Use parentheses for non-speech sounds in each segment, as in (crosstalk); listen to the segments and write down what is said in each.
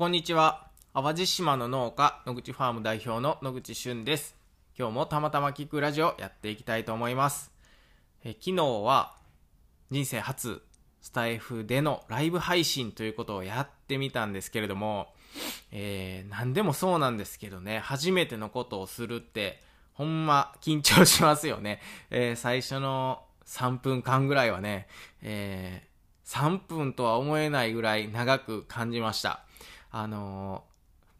こんにちは。淡路島の農家、野口ファーム代表の野口俊です。今日もたまたま聞くラジオやっていきたいと思います。え昨日は人生初スタイフでのライブ配信ということをやってみたんですけれども、えー、何でもそうなんですけどね、初めてのことをするって、ほんま緊張しますよね。えー、最初の3分間ぐらいはね、えー、3分とは思えないぐらい長く感じました。あの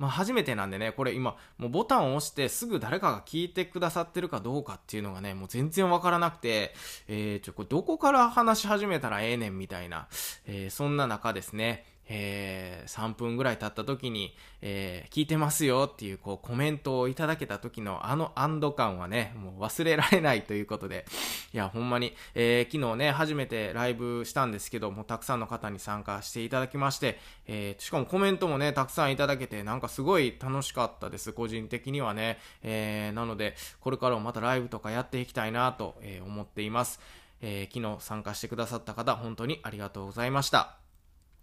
まあ、初めてなんでね、これ今、もうボタンを押してすぐ誰かが聞いてくださってるかどうかっていうのがね、もう全然わからなくて、えー、ちょ、これどこから話し始めたらええねんみたいな、えー、そんな中ですね、えー、3分ぐらい経った時に、えー、聞いてますよっていうこうコメントをいただけた時のあの安堵感はね、もう忘れられないということで、いや、ほんまに、えー、昨日ね、初めてライブしたんですけども、たくさんの方に参加していただきまして、えー、しかもコメントもね、たくさんいただけて、なんかすごい楽しかったです、個人的にはね。えー、なので、これからもまたライブとかやっていきたいなと、え、思っています。えー、昨日参加してくださった方、本当にありがとうございました。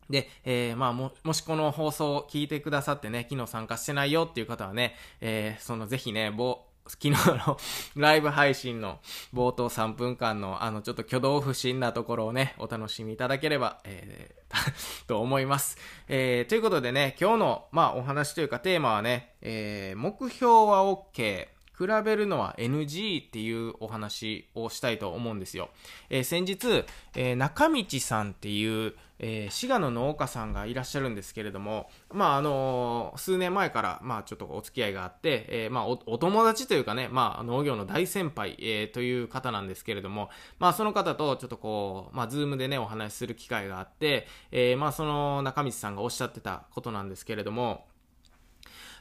で、えー、まあも、もしこの放送を聞いてくださってね、昨日参加してないよっていう方はね、えー、そのぜひね、ぼ、昨日の (laughs) ライブ配信の冒頭3分間のあのちょっと挙動不審なところをね、お楽しみいただければ、えー、(laughs) と思います。えー、ということでね、今日の、まあお話というかテーマはね、えー、目標は OK。比べるのは NG っていうお話をしたいと思うんですよ。えー、先日、えー、中道さんっていう、えー、滋賀の農家さんがいらっしゃるんですけれども、まあ、あのー、数年前から、まあ、ちょっとお付き合いがあって、えー、まあお、お友達というかね、まあ、農業の大先輩、えー、という方なんですけれども、まあ、その方とちょっとこう、まあ、ズームでね、お話しする機会があって、えー、まあ、その中道さんがおっしゃってたことなんですけれども、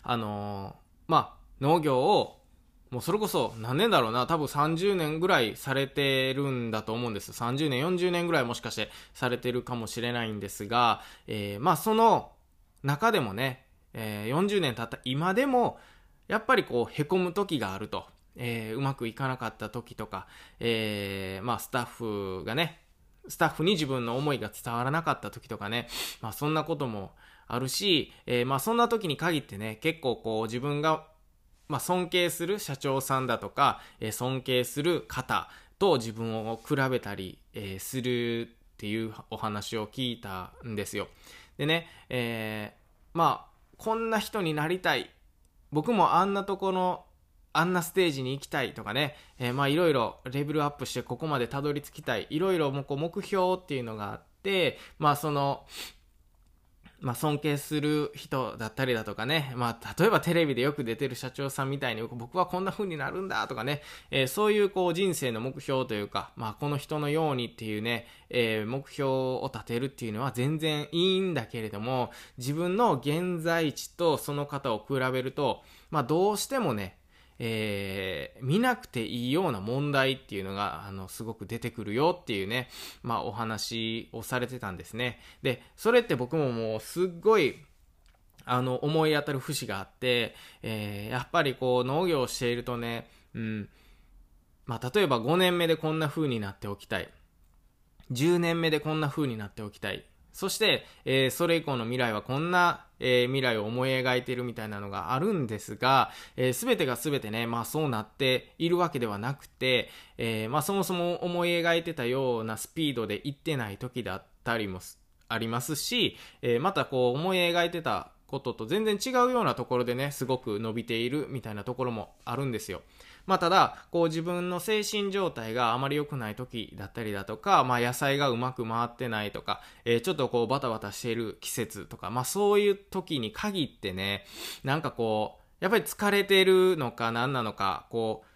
あのー、まあ、農業をもうそれこそ何年だろうな、多分30年ぐらいされてるんだと思うんです。30年、40年ぐらいもしかしてされてるかもしれないんですが、えー、まあその中でもね、えー、40年経った今でも、やっぱりこう、凹む時があると。えー、うまくいかなかった時とか、えー、まあスタッフがね、スタッフに自分の思いが伝わらなかった時とかね、まあそんなこともあるし、えー、まあそんな時に限ってね、結構こう自分がまあ、尊敬する社長さんだとか、えー、尊敬する方と自分を比べたり、えー、するっていうお話を聞いたんですよ。でね、えー、まあ、こんな人になりたい。僕もあんなところ、あんなステージに行きたいとかね、えー、まあいろいろレベルアップしてここまでたどり着きたい。いろいろもこう目標っていうのがあって、まあその、まあ、尊敬する人だったりだとかね、まあ、例えばテレビでよく出てる社長さんみたいに僕はこんな風になるんだとかね、えー、そういうこう人生の目標というか、まあ、この人のようにっていうね、えー、目標を立てるっていうのは全然いいんだけれども、自分の現在地とその方を比べると、まあ、どうしてもね、えー、見なくていいような問題っていうのが、あの、すごく出てくるよっていうね、まあ、お話をされてたんですね。で、それって僕ももう、すっごい、あの、思い当たる節があって、えー、やっぱりこう、農業をしているとね、うん、まあ、例えば5年目でこんな風になっておきたい。10年目でこんな風になっておきたい。そして、えー、それ以降の未来はこんな、えー、未来を思い描いているみたいなのがあるんですが、えー、全てが全てね、まあそうなっているわけではなくて、えー、まあそもそも思い描いてたようなスピードで行ってない時だったりもありますし、えー、またこう思い描いてたことと全然違うようなところでね、すごく伸びているみたいなところもあるんですよ。まあ、ただ、こう自分の精神状態があまり良くない時だったりだとか、まあ、野菜がうまく回ってないとか、えー、ちょっとこうバタバタしている季節とか、まあ、そういう時に限ってね、なんかこう、やっぱり疲れてるのか何なのか、こう、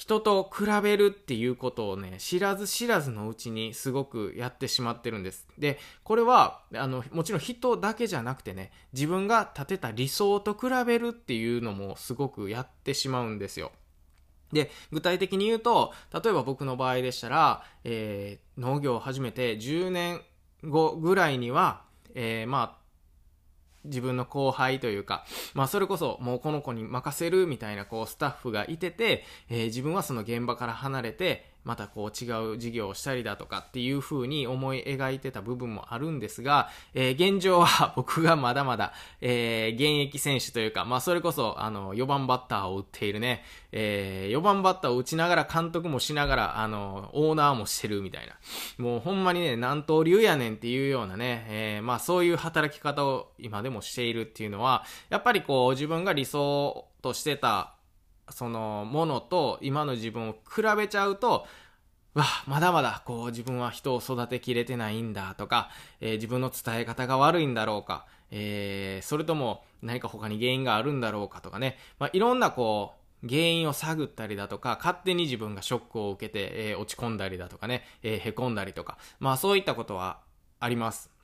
人と比べるっていうことをね、知らず知らずのうちにすごくやってしまってるんです。で、これは、あの、もちろん人だけじゃなくてね、自分が立てた理想と比べるっていうのもすごくやってしまうんですよ。で、具体的に言うと、例えば僕の場合でしたら、えー、農業を始めて10年後ぐらいには、えー、まあ、自分の後輩というか、まあそれこそもうこの子に任せるみたいなこうスタッフがいてて、えー、自分はその現場から離れて、またこう違う事業をしたりだとかっていう風に思い描いてた部分もあるんですが、えー、現状は僕がまだまだ、えー、現役選手というか、まあそれこそ、あの、4番バッターを打っているね、えー、4番バッターを打ちながら監督もしながら、あの、オーナーもしてるみたいな。もうほんまにね、何刀流やねんっていうようなね、えー、まあそういう働き方を今でもしているっていうのは、やっぱりこう自分が理想としてたそのものと今の自分を比べちゃうと、わ、まだまだこう自分は人を育てきれてないんだとか、えー、自分の伝え方が悪いんだろうか、えー、それとも何か他に原因があるんだろうかとかね、まあ、いろんなこう、原因を探ったりだとか、勝手に自分がショックを受けて、えー、落ち込んだりだとかね、えー、へこんだりとか、まあそういったことはあります。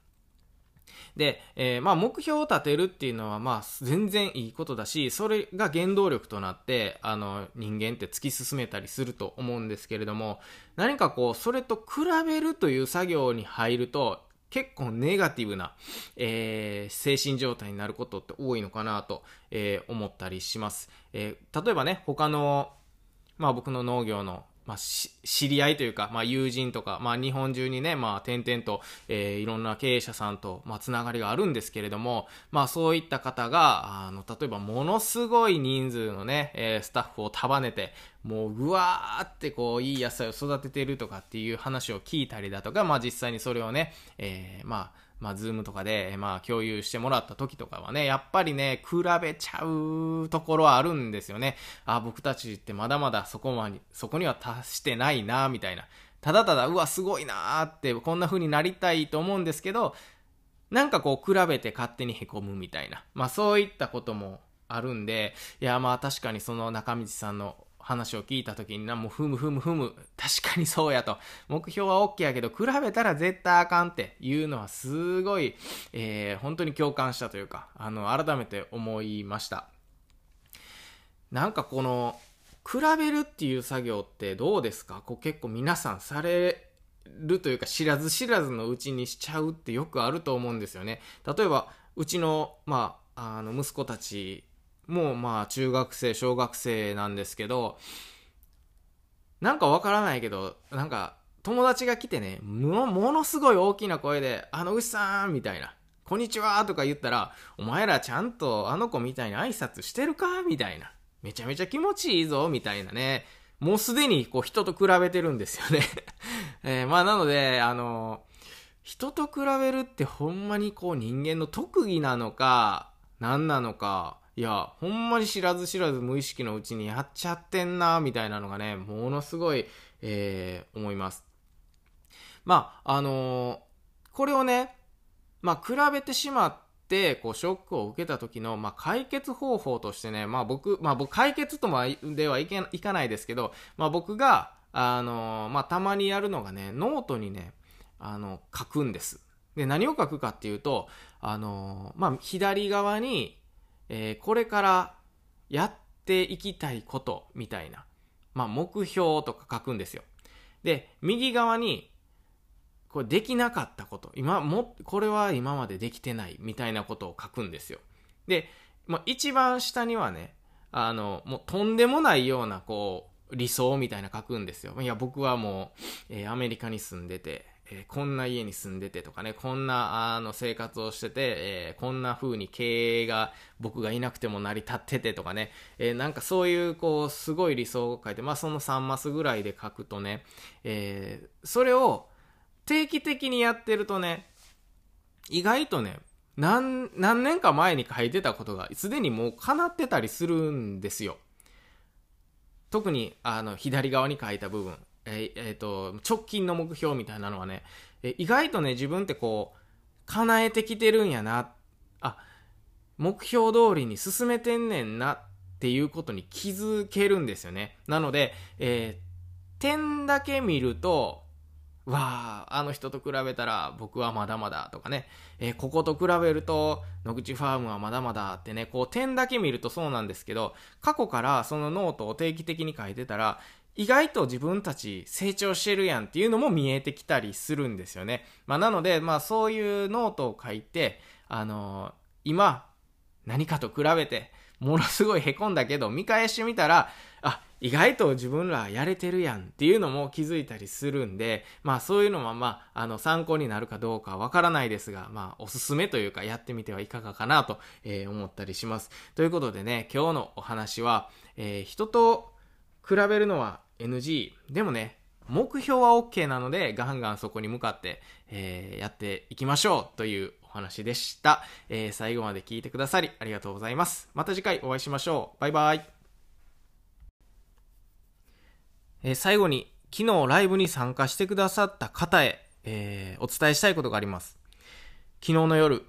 で、えー、まあ目標を立てるっていうのはまあ全然いいことだし、それが原動力となって、あの人間って突き進めたりすると思うんですけれども、何かこう、それと比べるという作業に入ると、結構ネガティブな、えー、精神状態になることって多いのかなと、えー、思ったりします。え、例えばね、他の、まあ僕の農業のまあ、知り合いというか、まあ、友人とか、まあ、日本中にね、まあ、点々と、えー、いろんな経営者さんと、まあ、つながりがあるんですけれども、まあ、そういった方が、あの、例えば、ものすごい人数のね、えー、スタッフを束ねて、もう、ぐわーってこう、いい野菜を育ててるとかっていう話を聞いたりだとか、まあ、実際にそれをね、えー、まあ、まあ、ズームとかで、まあ、共有してもらった時とかはね、やっぱりね、比べちゃうところはあるんですよね。あ、僕たちってまだまだそこまで、そこには達してないな、みたいな。ただただ、うわ、すごいなーって、こんな風になりたいと思うんですけど、なんかこう、比べて勝手に凹むみたいな。まあ、そういったこともあるんで、いや、まあ確かにその中道さんの話を聞いた時にな、もうふむふむふむ、確かにそうやと。目標は OK やけど、比べたら絶対あかんっていうのはすごい、えー、本当に共感したというか、あの、改めて思いました。なんかこの、比べるっていう作業ってどうですか？こう結構皆さんされるというか知らず知らずのうちにしちゃうってよくあると思うんですよね。例えば、うちの、まあ、あの、息子たちもうまあ中学生、小学生なんですけど、なんかわからないけど、なんか友達が来てね、もものすごい大きな声で、あの牛さんみたいな、こんにちはとか言ったら、お前らちゃんとあの子みたいに挨拶してるか？みたいな。めちゃめちゃ気持ちいいぞ？みたいなね。もうすでにこう人と比べてるんですよね (laughs) えー、まあなので、あの人と比べるってほんまにこう人間の特技なのか、何なのか、いや、ほんまに知らず知らず無意識のうちにやっちゃってんな、みたいなのがね、ものすごい、えー、思います。まあ、あのー、これをね、まあ、比べてしまって、こう、ショックを受けた時の、まあ、解決方法としてね、まあ、僕、まあ、僕、解決とまではいけいかないですけど、まあ、僕が、あのー、まあ、たまにやるのがね、ノートにね、あの、書くんです。で、何を書くかっていうと、あのまあ、左側に、えー、これからやっていきたいことみたいな、まあ、目標とか書くんですよ。で、右側に、これできなかったこと、今も、これは今までできてないみたいなことを書くんですよ。で、まあ、一番下にはね、あの、もうとんでもないような、こう、理想みたいな書くんですよ。いや、僕はもう、えー、アメリカに住んでて、えー、こんな家に住んでてとかね、こんなあの生活をしてて、えー、こんな風に経営が僕がいなくても成り立っててとかね、えー、なんかそういうこう、すごい理想を書いて、まあその3マスぐらいで書くとね、えそれを定期的にやってるとね、意外とね、何、何年か前に書いてたことが、すでにもう叶ってたりするんですよ。特に、あの、左側に書いた部分。えー、えー、と、直近の目標みたいなのはね、え、意外とね、自分ってこう、叶えてきてるんやな、あ、目標通りに進めてんねんなっていうことに気づけるんですよね。なので、えー、点だけ見ると、わあ、あの人と比べたら僕はまだまだとかね、えー、ここと比べると野口ファームはまだまだってね、こう点だけ見るとそうなんですけど、過去からそのノートを定期的に書いてたら、意外と自分たち成長してるやんっていうのも見えてきたりするんですよね。まあ、なので、まあ、そういうノートを書いて、あのー、今、何かと比べて、ものすごい凹んだけど、見返してみたら、あ、意外と自分らやれてるやんっていうのも気づいたりするんで、まあそういうのはまあ、あの参考になるかどうかわからないですが、まあおすすめというかやってみてはいかがかなと、えー、思ったりします。ということでね、今日のお話は、えー、人と比べるのは NG。でもね、目標は OK なので、ガンガンそこに向かって、えー、やっていきましょうというお話でした。えー、最後まで聞いてくださりありがとうございます。また次回お会いしましょう。バイバイ。えー、最後に、昨日ライブに参加してくださった方へ、えー、お伝えしたいことがあります。昨日の夜、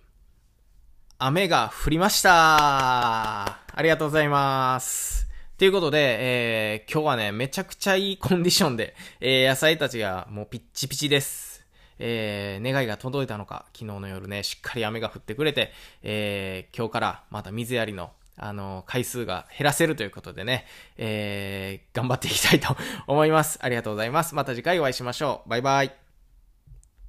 雨が降りましたありがとうございます。ということで、えー、今日はね、めちゃくちゃいいコンディションで、えー、野菜たちがもうピッチピチです。えー、願いが届いたのか、昨日の夜ね、しっかり雨が降ってくれて、えー、今日からまた水やりのあの、回数が減らせるということでね、えー、頑張っていきたいと思います。ありがとうございます。また次回お会いしましょう。バイバイ。